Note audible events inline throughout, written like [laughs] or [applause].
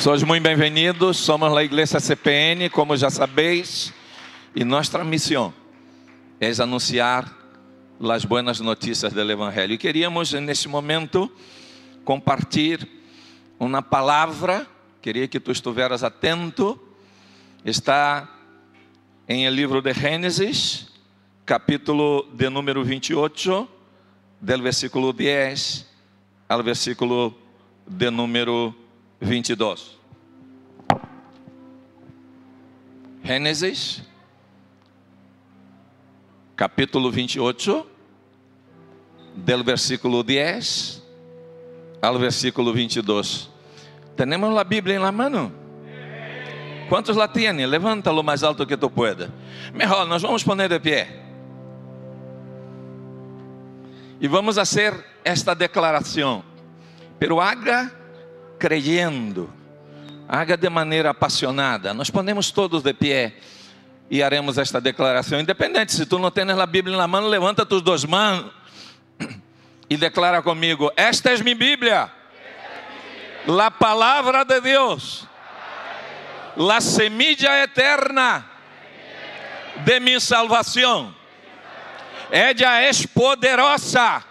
Sois muito bem-vindos, somos a Igreja CPN, como já sabeis, e nossa missão é anunciar as boas notícias do Evangelho. E queríamos, neste momento, compartilhar uma palavra, queria que tu estiveras atento, está em el livro de Gênesis, capítulo de número 28, del versículo 10 ao versículo de número 22. Gênesis, capítulo 28, del versículo 10 ao versículo 22. Temos a Bíblia em la mano? Quantos la tienen? Levántalo mais alto que tu pueda. Melhor, nós vamos poner de pé. E vamos fazer esta declaração. Pero haga creyendo, haga de maneira apaixonada. Nós ponemos todos de pé e haremos esta declaração. Independente, se tu não tens a Bíblia na mão, levanta tus duas mãos e declara comigo: Esta é minha Bíblia, a palavra de Deus, a semilla eterna de minha salvação. Ella é poderosa,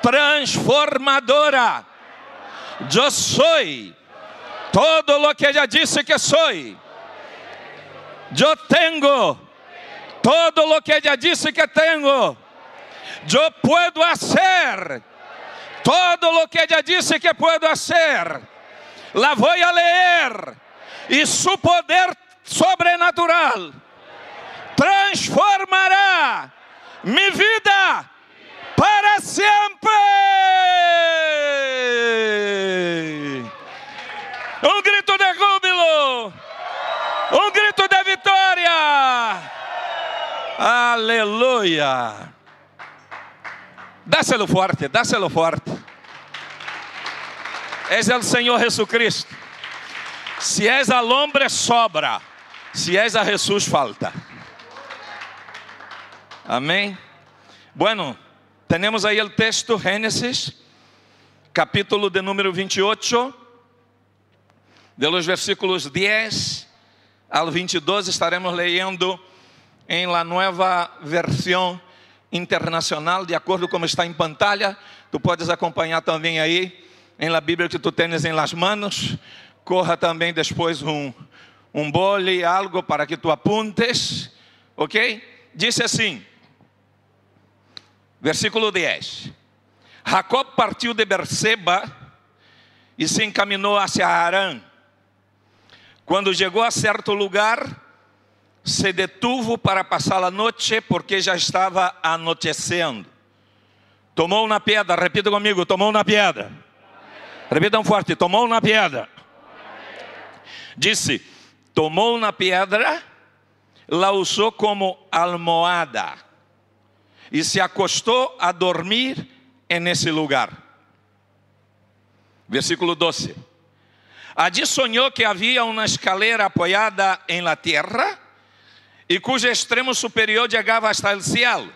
transformadora eu sou todo lo que ella disse que sou. Eu tenho todo lo que ella disse que tenho. Eu puedo hacer todo lo que ella disse que puedo hacer. La voy a leer e su poder sobrenatural transformará mi vida para sempre. Um grito de júbilo, um grito de vitória. Aleluia. Dáselo forte, dáselo forte. És o Senhor Jesucristo. Se és al hombre, sobra. Se és a Jesus, falta. Amém? Bueno, temos aí o texto, Gênesis, capítulo de número 28, de los versículos 10 ao 22, estaremos lendo em la nueva versão internacional, de acordo com como está em pantalla. Tu podes acompanhar também aí, em la Bíblia que tu tens em las manos. Corra também depois um, um bole, algo para que tu apuntes, ok? Disse assim, Versículo 10. Jacob partiu de Berseba e se encaminhou hacia Arã. Quando chegou a certo lugar, se detuvo para passar a noite, porque já estava anoitecendo. Tomou uma pedra, repita comigo: tomou uma pedra. Repitam forte: tomou uma pedra. Disse: tomou uma pedra, la usou como almohada e se acostou a dormir nesse lugar. Versículo 12. Allí sonhou que havia uma escalera apoiada em la tierra e cujo extremo superior chegava hasta el cielo.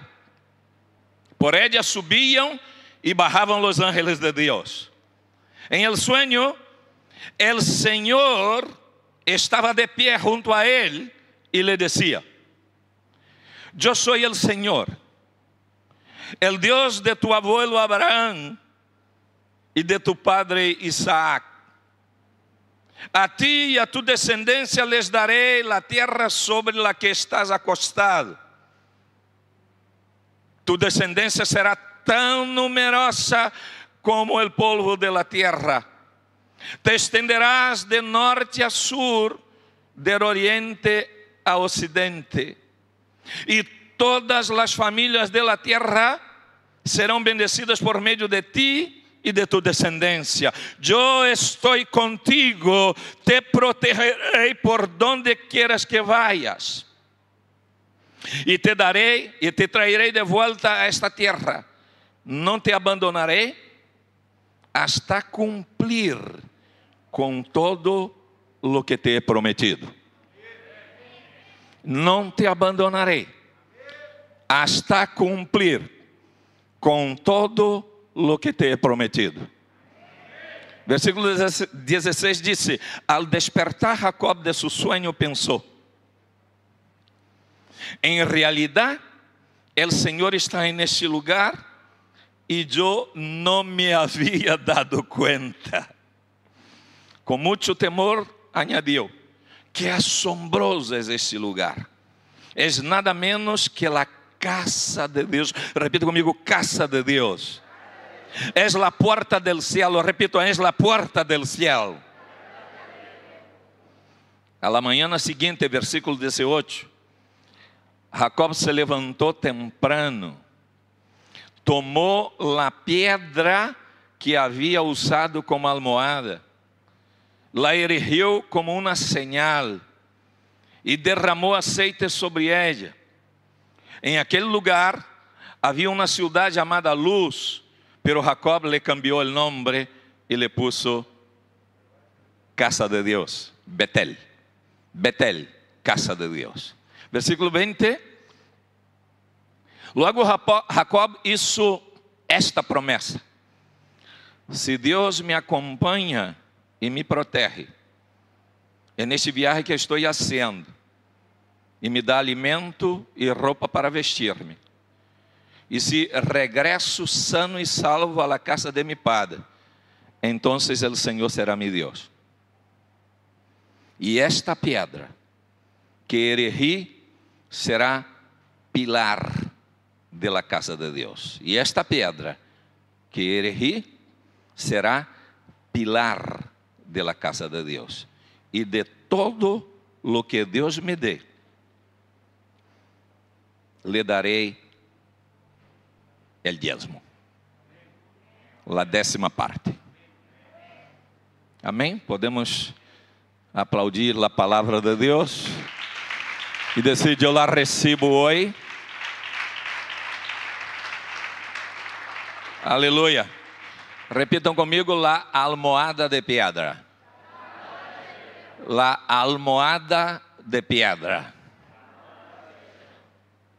Por ella subiam e bajavam los ángeles de Deus. Em el sueño, el Senhor estava de pé junto a ele e le decía: Eu sou el Senhor el Dios de tu abuelo Abraham y de tu padre Isaac. A ti y a tu descendencia les daré la tierra sobre la que estás acostado. Tu descendencia será tan numerosa como el polvo de la tierra. Te extenderás de norte a sur, del oriente a occidente. Y todas as famílias da terra serão bendecidas por meio de ti e de tu descendência. Eu estou contigo, te protegerei por donde quieras que vayas. E te darei e te trairei de volta a esta terra. Não te abandonarei hasta cumprir com todo o que te he prometido. Não te abandonarei hasta cumprir com todo lo que te he prometido. Versículo 16 disse: Al despertar Jacob de su sueño pensou: Em realidade, o Senhor está neste lugar e eu não me havia dado conta. Com muito temor, añadiu: Que assombroso é este lugar. [laughs] É nada menos que a casa de Deus. Repita comigo: casa de Deus. É a porta del cielo. Repito, é a porta del cielo. A la manhã seguinte, versículo 18. Jacob se levantou temprano, tomou a pedra que havia usado como almohada, la erigiu como uma señal e derramou aceite sobre ela. Em aquele lugar havia uma cidade chamada Luz, pero Jacob le cambiou o nome e le puso Casa de Deus, Betel. Betel, Casa de Deus. Versículo 20. Logo Jacob hizo esta promessa: Se Deus me acompanha e me protege, é neste viagem que estou fazendo, e me dá alimento e roupa para vestir-me. E se regresso sano e salvo à casa de mi padre, então o Senhor será meu Deus. E esta pedra que erigí será pilar de la casa de Deus. E esta pedra que erigí será pilar de la casa de Deus. E de todo lo que Deus me dê, lhe darei el diezmo, la décima parte. Amém? Podemos aplaudir a palavra de Deus e decidir eu la recebo hoje. Aleluia. Repitam comigo la almohada de pedra. La almohada de pedra.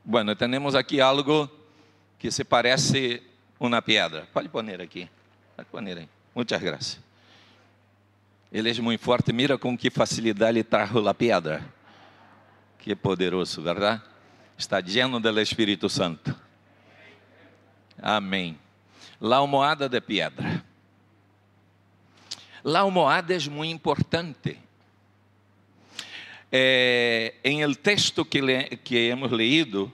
Bueno, temos aqui algo que se parece uma pedra. Pode pôr aqui. Pode pôr aí. Muitas graças. Ele é muito forte. Mira com que facilidade ele trajo a pedra. Que poderoso, verdade? Está lleno do Espírito Santo. Amém. La almohada de pedra. La almohada é muito importante. É, em el texto que, le, que hemos leído,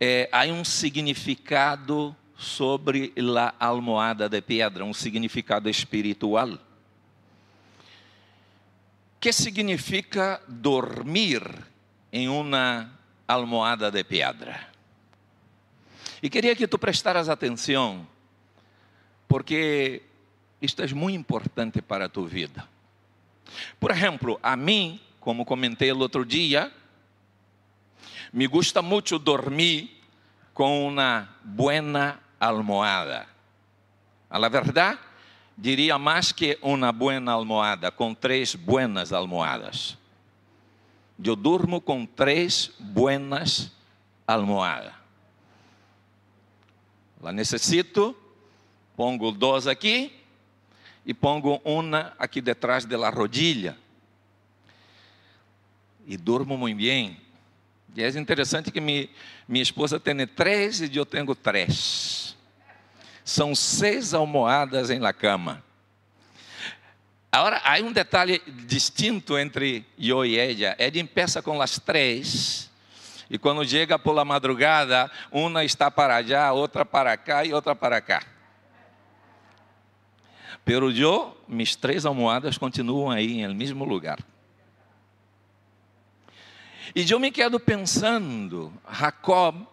é, há um significado sobre a almohada de pedra, um significado espiritual. Que significa dormir em uma almohada de pedra? E queria que tu prestaras atenção, porque isto é muito importante para a tua vida. Por exemplo, a mim como comentei o outro dia, me gusta muito dormir com uma boa almohada. A la verdade, diria mais que uma boa almohada, com três buenas almohadas. Eu durmo com três buenas almohadas. La necessito, pongo duas aqui e pongo uma aqui detrás da rodilha e durmo muito bem. E é interessante que mi, minha esposa tem três e eu tenho três. São seis almohadas em la cama. Agora, há um detalhe distinto entre eu e ela. Ela empieza com as três. E quando chega por la madrugada, uma está para allá, outra para cá e outra para cá. Pero eu, minhas três almohadas continuam aí no mesmo lugar. E eu me quedo pensando, Jacob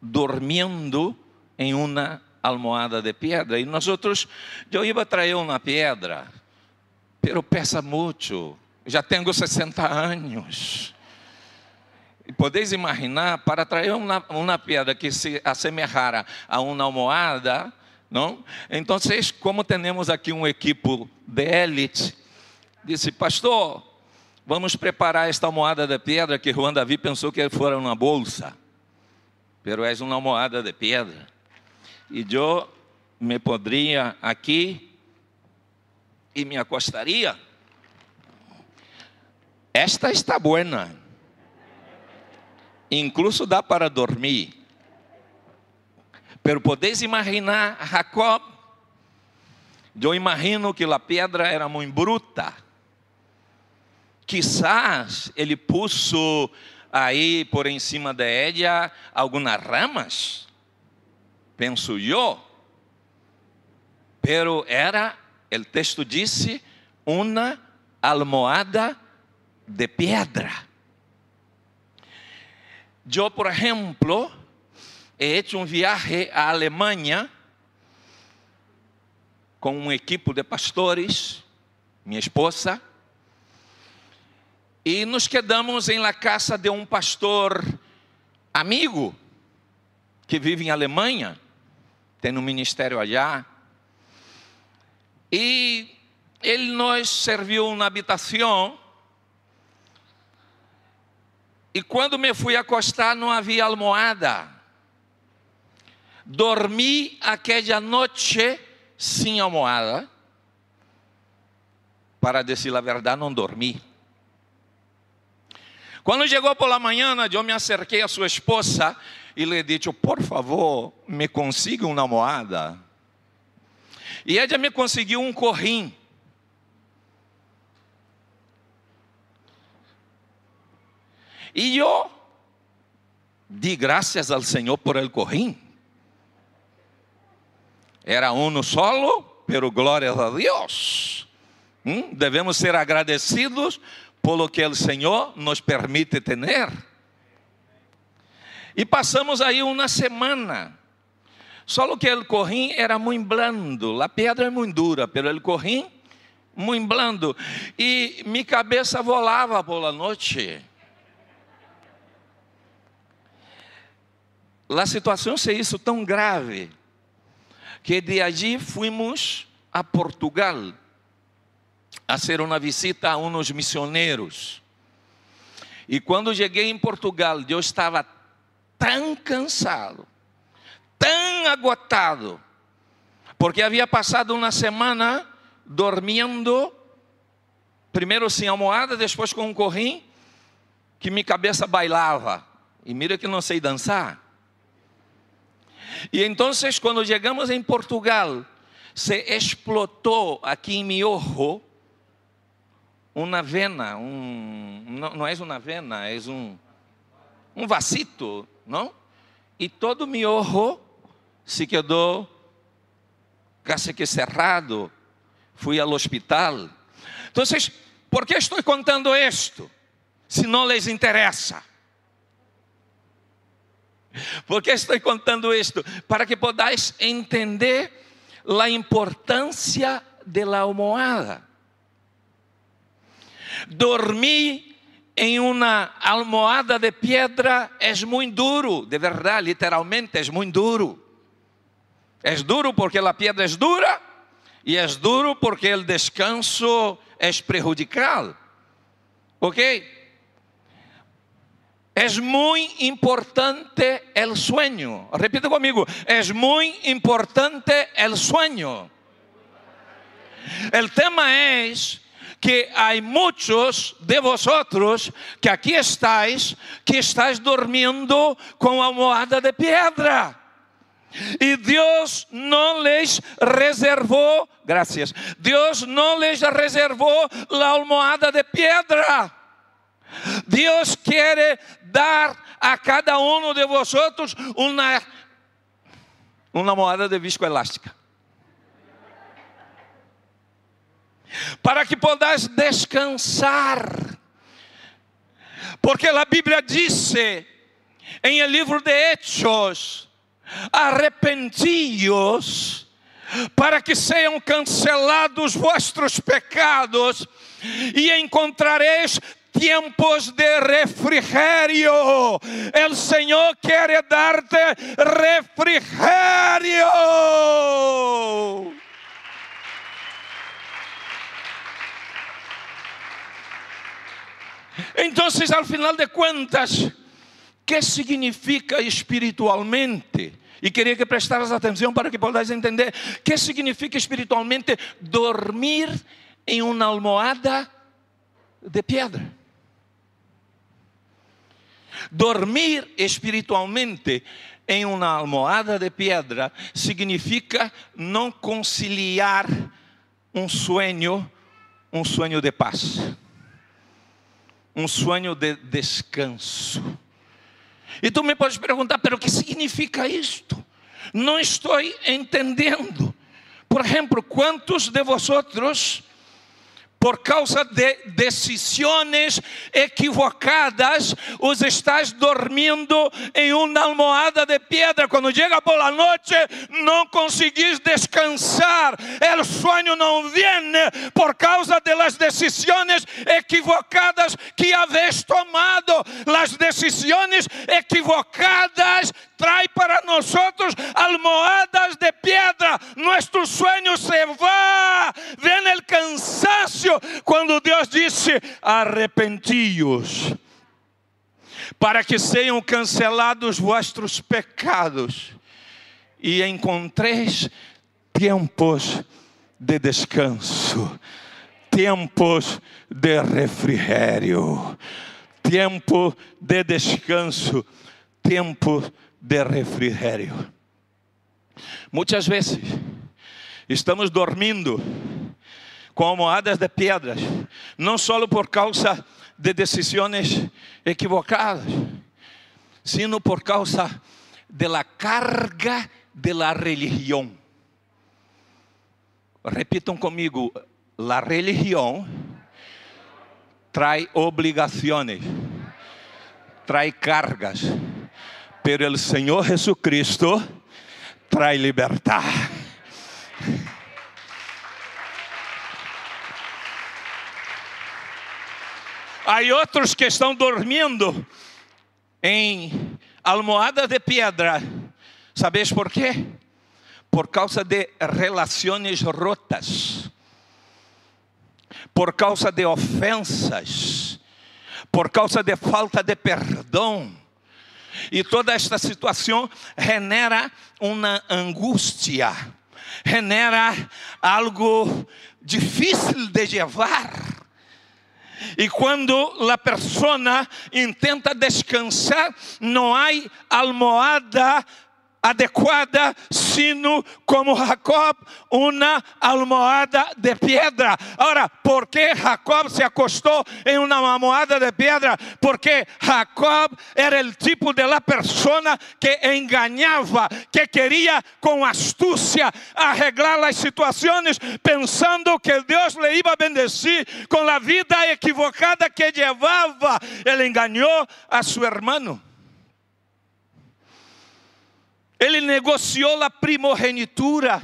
dormindo em uma almohada de pedra, e nós outros, eu ia trazer uma pedra, pero pesa muito, já tenho 60 anos. E podeis imaginar, para trazer uma, uma pedra que se assemelhara a uma almohada, não? Então, como temos aqui um equipo de élite, disse, pastor, Vamos preparar esta almohada de pedra que Juan Davi pensou que fora uma bolsa. Pero é uma almohada de pedra. E eu me poderia aqui e me acostaria. Esta está buena. Incluso dá para dormir. Pero podeis imaginar Jacob? Eu imagino que a pedra era muito bruta. Quizás ele puso aí por em cima de ella algumas ramas, penso eu. Pero era, o texto disse, uma almohada de pedra. Eu, por exemplo, he hecho um viaje à Alemanha com um equipo de pastores, minha esposa, e nos quedamos em la casa de um pastor amigo que vive em Alemanha, tem um ministério allá. E ele nos serviu na habitação. E quando me fui acostar, não havia almohada. Dormi aquela noite sem almohada. Para dizer a verdade, não dormi. Quando chegou pela manhã, eu me acerquei a sua esposa e lhe disse: Por favor, me consiga uma almohada. E ela me conseguiu um corrim. E eu di graças ao Senhor por el corrim. Era um solo, pero glória a Deus. Hum? Devemos ser agradecidos por que o Senhor nos permite ter. E passamos aí uma semana. Só que o corrim era muito blando, a pedra é muito dura, pero o corrim muito blando. E minha cabeça volava por la noite. A situação se hizo tão grave que de allí fuimos a Portugal hacer uma visita a uns missioneiros. E quando cheguei em Portugal, eu estava tão cansado, tão agotado, porque havia passado uma semana dormindo, primeiro sem almohada, depois com um corrim, que minha cabeça bailava. E mira que não sei dançar. E então, quando chegamos em Portugal, se explotou aqui em meu ojo uma vena, um, não, não é uma vena, é um, um vasito, não? E todo mi ojo se quedou quase que cerrado. Fui ao hospital. Então, por que estou contando isto? Se não les interessa. Por que estou contando isto? Para que podáis entender a importância da almohada. Dormir em uma almohada de pedra é muito duro, de verdade, literalmente é muito duro. É duro porque a pedra é dura e é duro porque o descanso é prejudicial. Ok? É muito importante o sueño. Repita comigo. É muito importante o sueño. O tema é que há muitos de vosotros que aqui estáis, que estáis dormindo com a almofada de pedra. E Deus não lhes reservou, graças, Deus não lhes reservou a almofada de pedra. Deus quer dar a cada um de vosotros uma, uma almofada de viscoelástica. Para que possas descansar. Porque a Bíblia disse em el livro de Hechos: arrepentíos, para que sejam cancelados vossos pecados e encontrareis tiempos de refrigerio. El Señor quiere darte refrigerio. Então, ao final de contas, que significa espiritualmente? E queria que prestaras atenção para que possas entender o que significa espiritualmente dormir em uma almohada de pedra. Dormir espiritualmente em uma almohada de pedra significa não conciliar um sonho, um sonho de paz, um sonho de descanso. E tu me podes perguntar, pero o que significa isto? Não estou entendendo. Por exemplo, quantos de vosotros por causa de decisões equivocadas, os estás dormindo em uma almohada de pedra. Quando chega por la noite, não conseguis descansar. O sonho não vem por causa de las decisões equivocadas que habéis tomado. Las decisões equivocadas traem para nós almohadas de pedra. Nuestro sueño se va. Vem o cansaço quando Deus disse: arrepentíos, para que sejam cancelados vossos pecados, e encontreis tempos de descanso, tempos de refrigério, tempo de descanso, tempo de refrigério. Muitas vezes estamos dormindo com almohadas de pedras, não só por causa de decisões equivocadas, sino por causa de la carga de la religião. Repitam comigo, la religião trae obrigações, trae cargas, pero el Senhor Jesucristo trae libertad. Há outros que estão dormindo em almohada de pedra. Sabes por quê? Por causa de relações rotas, por causa de ofensas, por causa de falta de perdão. E toda esta situação genera uma angústia, genera algo difícil de levar. E quando a persona intenta descansar, não há almohada adequada, sino como Jacob, uma almohada de pedra. Ora, por que Jacob se acostou em uma almohada de pedra? Porque Jacob era o tipo de la persona que engañava, que queria com astúcia arreglar as situações, pensando que Deus le iba a bendecir com a vida equivocada que levava. Ele enganou a seu irmão. Ele negociou a primogenitura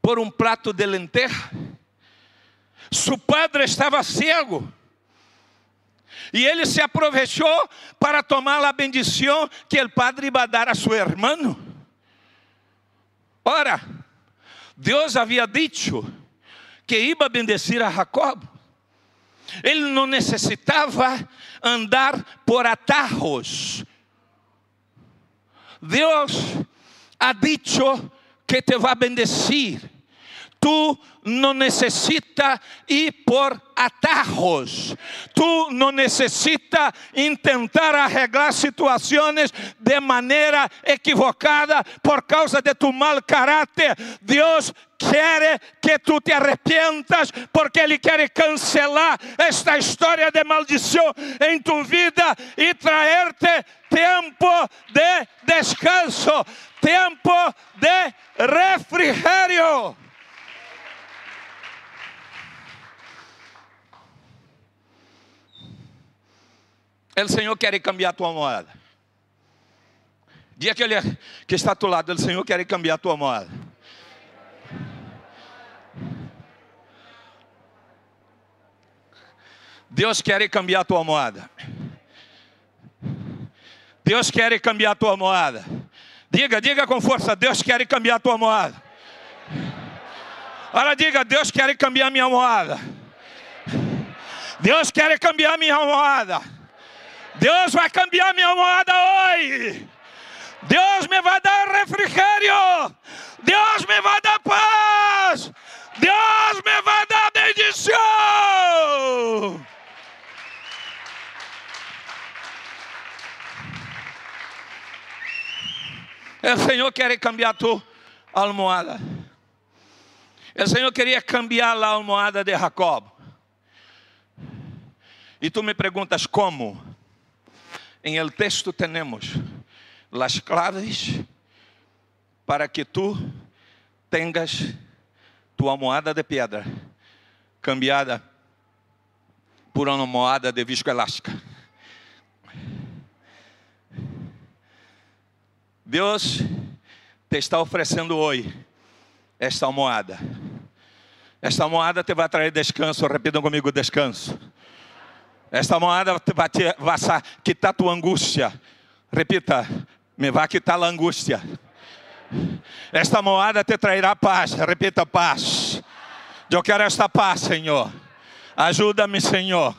por um prato de lenteja. Seu padre estava cego. E ele se aproveitou para tomar a bendição que o padre iba a dar a seu irmão. Ora, Deus havia dito que iba a bendecir a Jacob. Ele não necessitava andar por atajos Deus ha dicho que te va a bendecir. Tú no necesitas ir por atajos. Tú no necesitas intentar arreglar situações de maneira equivocada por causa de tu mal caráter. Deus quer que tu te arrepentas, porque Ele quer cancelar esta história de maldição em tu vida e trazer-te tempo de descanso, tempo de refrigério. O Senhor quer cambiar tua moeda. Diga que, ele, que está a tu lado, o Senhor quer cambiar tua moeda. Deus quer cambiar a tua moeda. Deus quer cambiar a tua moeda. Diga, diga com força: Deus quer cambiar a tua moeda. Agora diga: Deus quer cambiar minha moeda. Deus quer cambiar minha moeda. Deus vai cambiar minha moeda hoje. Deus me vai dar refrigério. Deus me vai dar paz. Deus me vai dar bendição. O Senhor quer cambiar tu almohada. O Senhor queria cambiar a almohada de Jacob. E tu me perguntas como? Em el texto temos las claves para que tu tengas tu almohada de pedra cambiada por uma almohada de viscoelástica. Deus te está oferecendo hoje esta almohada. Esta almohada te vai trazer descanso, repitam comigo: descanso. Esta almohada vai, te, vai quitar tua angústia. Repita: me vai quitar a angústia. Esta almohada te trairá paz. Repita: paz. Eu quero esta paz, Senhor. Ajuda-me, Senhor.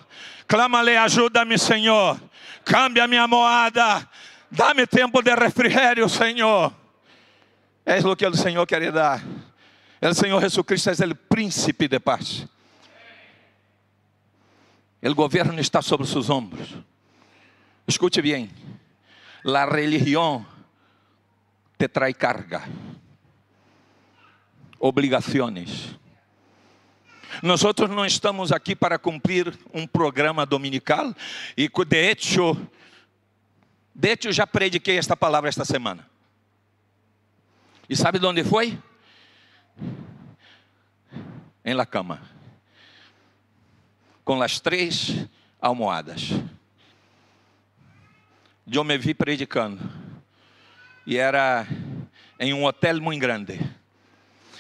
Clama-lhe, ajuda-me, Senhor. Cambia minha moada. Dá-me tempo de refrigério, Senhor. É o que o Senhor quer dar. O Senhor Jesucristo é o príncipe de paz. O governo está sobre seus ombros. Escute bem. La religião te trai carga, obrigações. Nós não estamos aqui para cumprir um programa dominical e de hecho de hecho, já prediquei esta palavra esta semana. E sabe de onde foi? Em la cama. Com as três almohadas. Eu me vi predicando. E era em um hotel muito grande.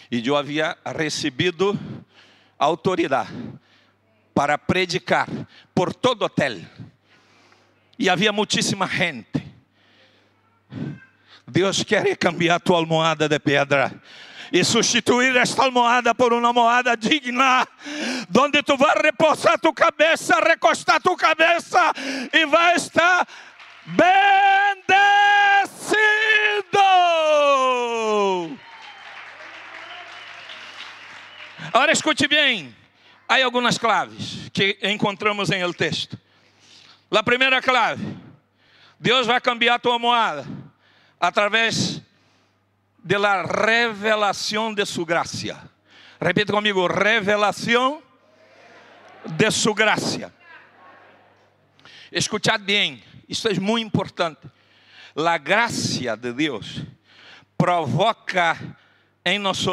E eu havia recebido autoridade para predicar por todo o hotel e havia muitíssima gente. Deus quer cambiar tua almohada de pedra e substituir esta almohada por uma almohada digna, onde tu vai repousar tu cabeça, recostar tu cabeça e vai estar bendecido. Agora escute bem, há algumas claves que encontramos em el texto. A primeira clave: Deus vai cambiar tua moeda através de la revelação de sua graça. Repita comigo: revelação de sua graça. Escuchad bem, isso é muito importante. A graça de Deus provoca em nós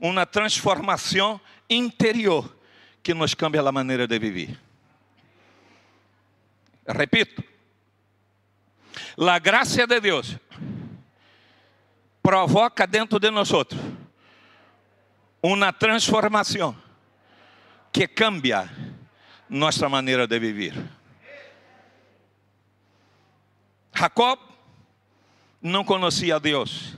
uma transformação interior que nos cambia a maneira de viver. Repito, a graça de Deus provoca dentro de nós uma transformação que cambia nossa maneira de viver. Jacob não conhecia a Deus.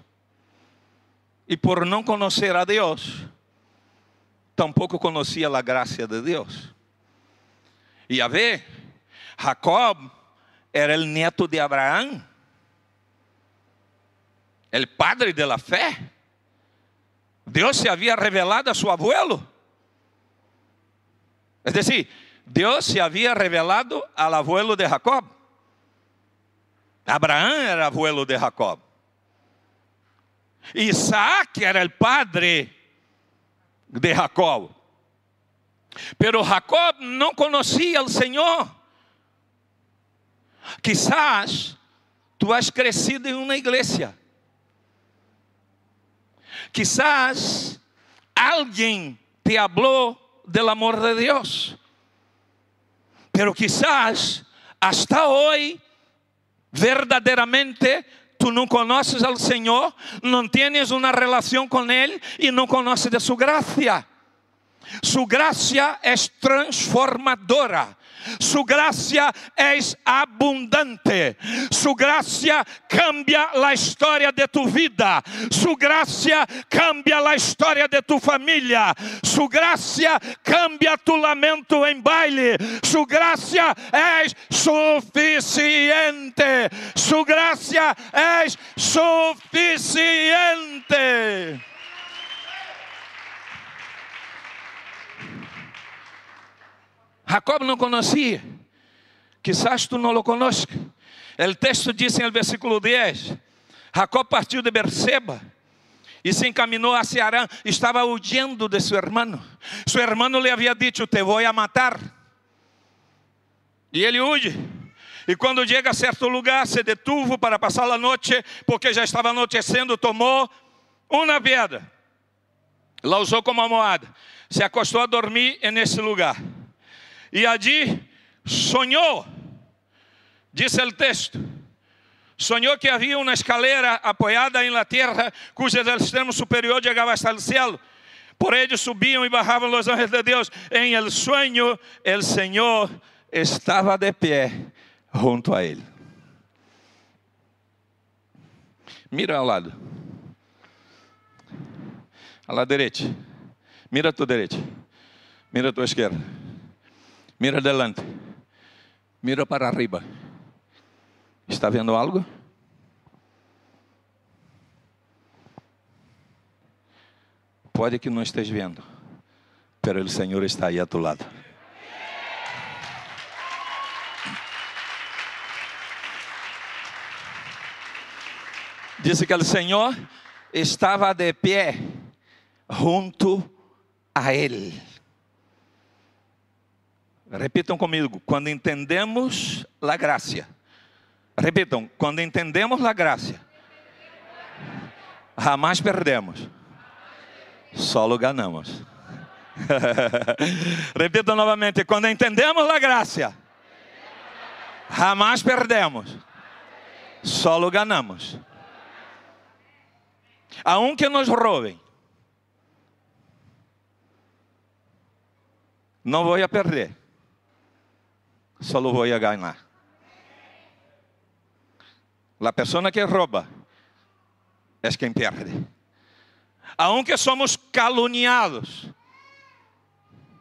E por não conhecer a Deus, tampouco conhecia a graça de Deus. E a ver, Jacob era o neto de Abraão, o padre de la fé. Deus se havia revelado a seu abuelo. Es decir, Deus se havia revelado ao abuelo de Jacob. Abraão era abuelo de Jacob. Isaac era o padre de Jacob. Pero Jacob não conhecia o Senhor. Quizás tu has crescido em uma igreja. Quizás alguém te habló del amor de Deus. Pero quizás hasta hoy verdadeiramente tu não conheces ao Senhor, não tienes uma relação com Ele e não conheces de sua graça. Sua graça é transformadora Su gracia es abundante. Su gracia cambia la historia de tu vida. Su gracia cambia la historia de tu familia. Su gracia cambia tu lamento en baile. Su gracia es suficiente. Su gracia es suficiente. Jacob não conhecia. Quizás tu não lo conozca. O texto diz em versículo 10: Jacob partiu de Berseba e se encaminhou a Arã. Estava huyendo de seu irmão. Seu irmão lhe havia dito: Te vou a matar. E ele huye. E quando chega a certo lugar, se detuvo para passar a noite, porque já estava anoitecendo, tomou uma pedra, la usou como almohada, se acostou a dormir nesse lugar. E allí sonhou, disse o texto, sonhou que havia uma escalera apoiada em la tierra, cujo extremo superior chegava hasta o céu. Por ele subiam e bajavam os anjos de Deus. Em el sueño, el Senhor estava de pé junto a ele. Mira ao lado. A la direita. Mira a tua direita. Mira a tua esquerda. Mira adelante. Mira para arriba. Está vendo algo? Pode que não esteja vendo, mas o Senhor está aí a tu lado. Disse que o Senhor estava de pé junto a ele. Repitam comigo, quando entendemos a graça. Repitam, quando entendemos a graça, jamais perdemos, só ganhamos. [laughs] Repitam novamente, quando entendemos a graça, jamais perdemos, só ganhamos. Aunque nos roubem, não vou a perder solo voy a ganar. La persona que roba es quien pierde. Aunque somos caluniados,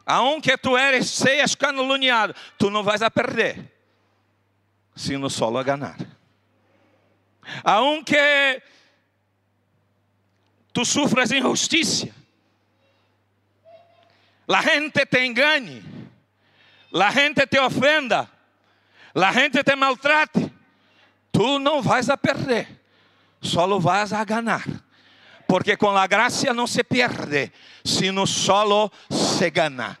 aunque tu eres, seas caluniado, tu não vais a perder, sino solo a ganar. Aunque tu sufras injusticia, la gente te engane, la gente te ofenda, la gente te maltrate, tu não vais a perder, solo vas a ganar. Porque com a graça não se perde, sino solo se gana.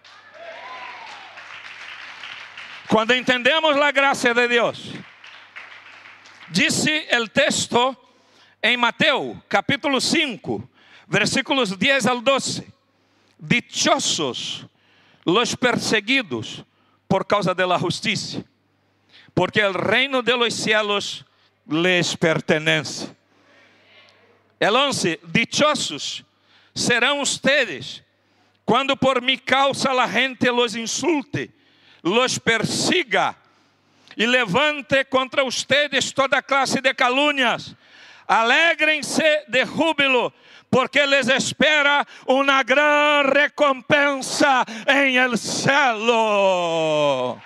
Quando entendemos a graça de Deus, disse o texto em Mateus, capítulo 5, versículos 10 ao 12: Dichosos los perseguidos por causa de la justicia, porque el reino de los cielos les pertenece. El 11, dichosos serão ustedes quando por mi causa la gente los insulte, los persiga e levante contra ustedes toda classe de calúnias. Alegrem-se de júbilo, porque les espera uma grande recompensa em el cielo.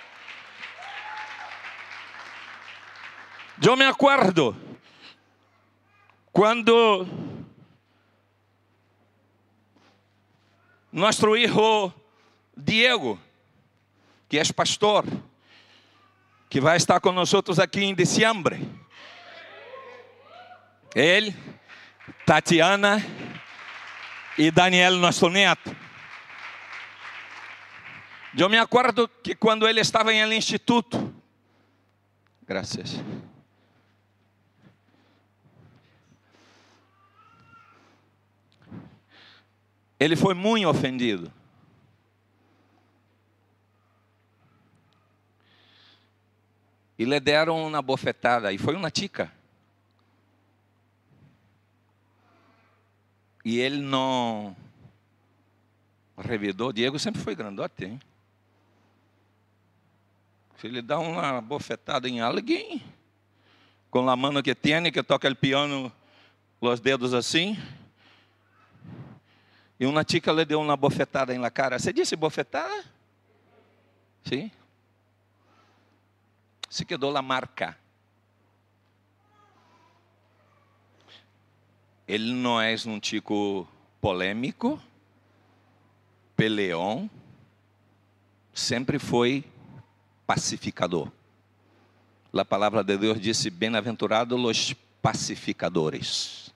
Eu me acuerdo quando nosso hijo Diego, que é pastor, que vai estar nós aqui em dezembro. Ele Tatiana e Daniel, nosso neto. Eu me acordo que quando ele estava em instituto, graças. Ele foi muito ofendido. E lhe deram uma bofetada, e foi uma tica. E ele não revidou. Diego sempre foi grandote, hein? Se ele dá uma bofetada em alguém, com a mão que tem, que toca o piano, os dedos assim, e uma chica lhe deu uma bofetada na cara. Você disse bofetada? Sim. Se quedou la marca. Ele não é um chico polêmico, peleão, sempre foi pacificador. A palavra de Deus disse: Bem-aventurados os pacificadores.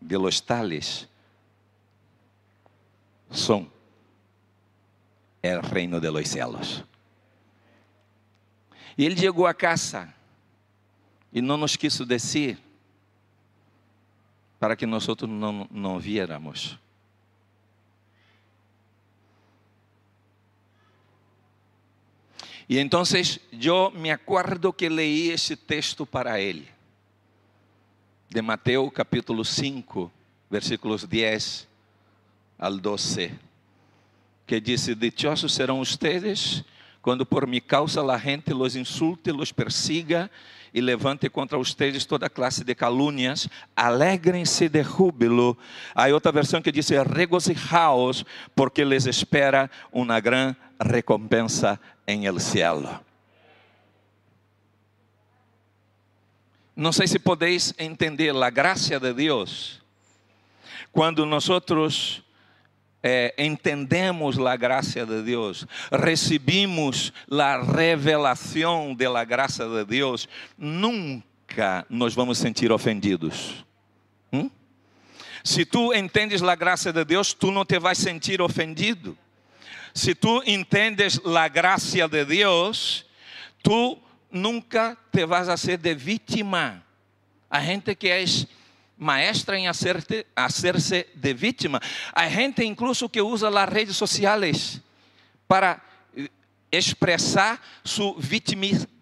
De los tales son el reino de los cielos. E ele chegou a casa e não nos quis descer para que nós não, não viéramos. E então eu me acordo que leí esse texto para ele, de Mateus capítulo 5, versículos 10 al 12, que disse: Dichosos serão ustedes quando por mi causa la gente los insulte, los persiga e levante contra ustedes toda classe de calúnias, alegrem-se de júbilo. Há outra versão que diz: regocijaos, porque les espera uma grande recompensa em el cielo. Não sei se podeis entender a graça de Deus quando nós eh, entendemos a graça de Deus, recebimos a revelação de la graça de Deus, nunca nos vamos sentir ofendidos. Hum? Se tu entendes a graça de Deus, tu não te vais sentir ofendido. Se tu entendes a graça de Deus, tu nunca te vas a ser de vítima. A gente que é maestra em hacer-se de vítima. Há gente incluso que usa as redes sociais para eh, expressar sua vitimização.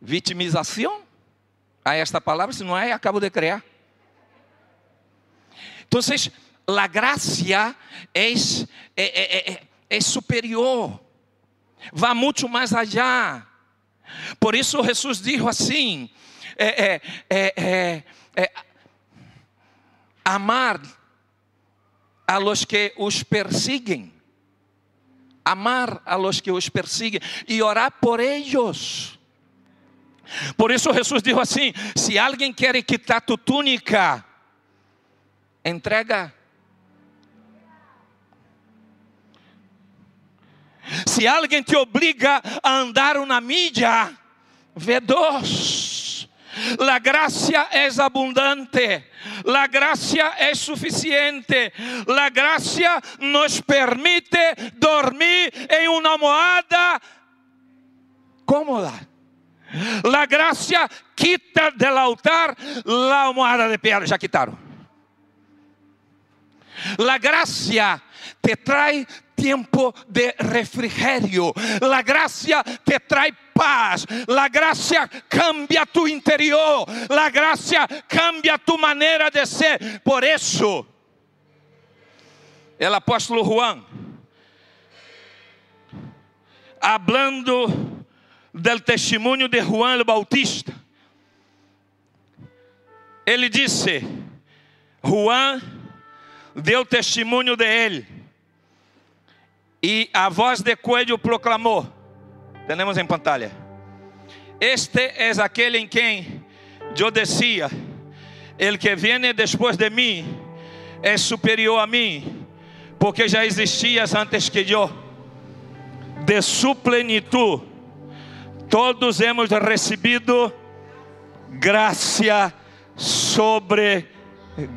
Vitimização? Há esta palavra, se não é, acabo de criar. Então, a graça é, é, é, é superior, vai muito mais allá por isso Jesus disse assim: é, é, é, é, amar a los que os persiguen, amar a los que os persiguen e orar por eles. Por isso Jesus disse assim: se alguém quer quitar tu túnica, entrega Se alguém te obriga a andar uma mídia, vê dois. La gracia es abundante, la gracia es suficiente, la gracia nos permite dormir en una almohada cómoda. La gracia quita del altar la almohada de piedra, já quitaram. La gracia te trae tiempo de refrigerio. La gracia te trae paz. La gracia cambia tu interior. La gracia cambia tu manera de ser. Por eso, el apóstolo Juan, hablando del testemunho de Juan el Bautista, ele disse: Juan deu testemunho de ele e a voz de coelho proclamou: Temos em pantalla. Este é aquele em quem eu decía: El que viene depois de mim é superior a mim, porque já existias antes que eu. De sua plenitude, todos hemos recebido graça sobre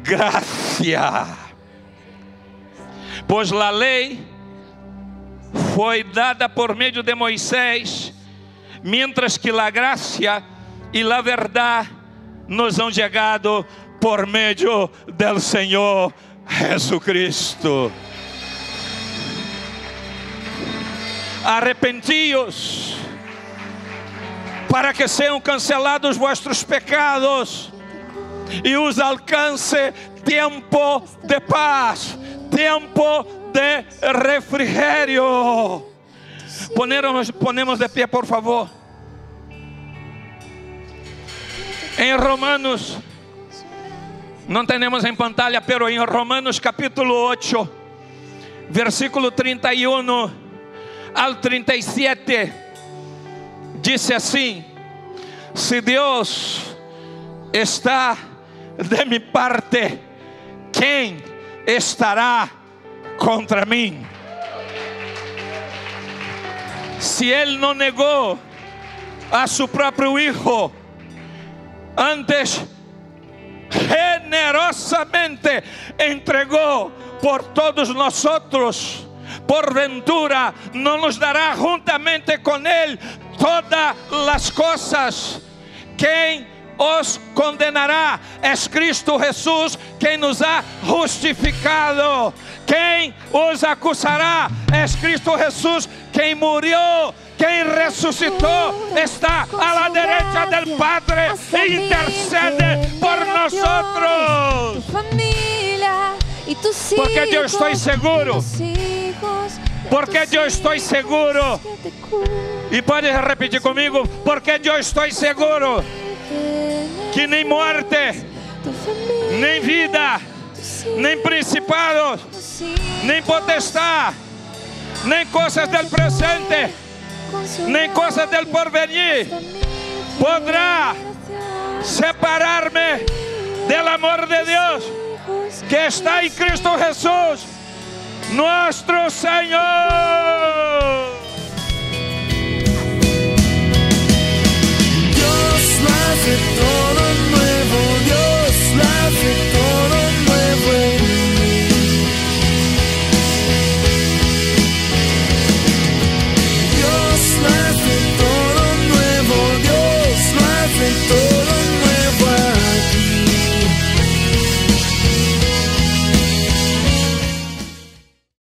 graça. Pois a lei foi dada por meio de Moisés, mientras que a graça e a verdade nos han chegado por meio do Senhor Jesucristo. Arrepentíos, para que sejam cancelados vuestros pecados e os alcance tempo de paz, tempo de refrigerio. Ponemos, ponemos de pie, por favor. Em Romanos, não temos em pantalla, pero em Romanos capítulo 8, versículo 31 ao 37, disse assim: Se Deus está de mi parte, quem estará contra mim? Se Ele não negou a seu próprio Hijo, antes generosamente entregou por todos nós outros, porventura não nos dará juntamente com Ele todas as coisas. Quem os condenará? É Cristo Jesus quem nos ha justificado. Quem os acusará? É Cristo Jesus quem morreu quem ressuscitou está à la derecha del Padre e intercede por nós. Porque eu estou seguro. Porque eu estou seguro. E pode repetir comigo? Porque eu estou seguro que nem morte, nem vida, nem principados, nem potestade, nem coisas del presente nem coisas del porvenir podrá separar-me del amor de Deus que está em Cristo Jesus, nosso Senhor.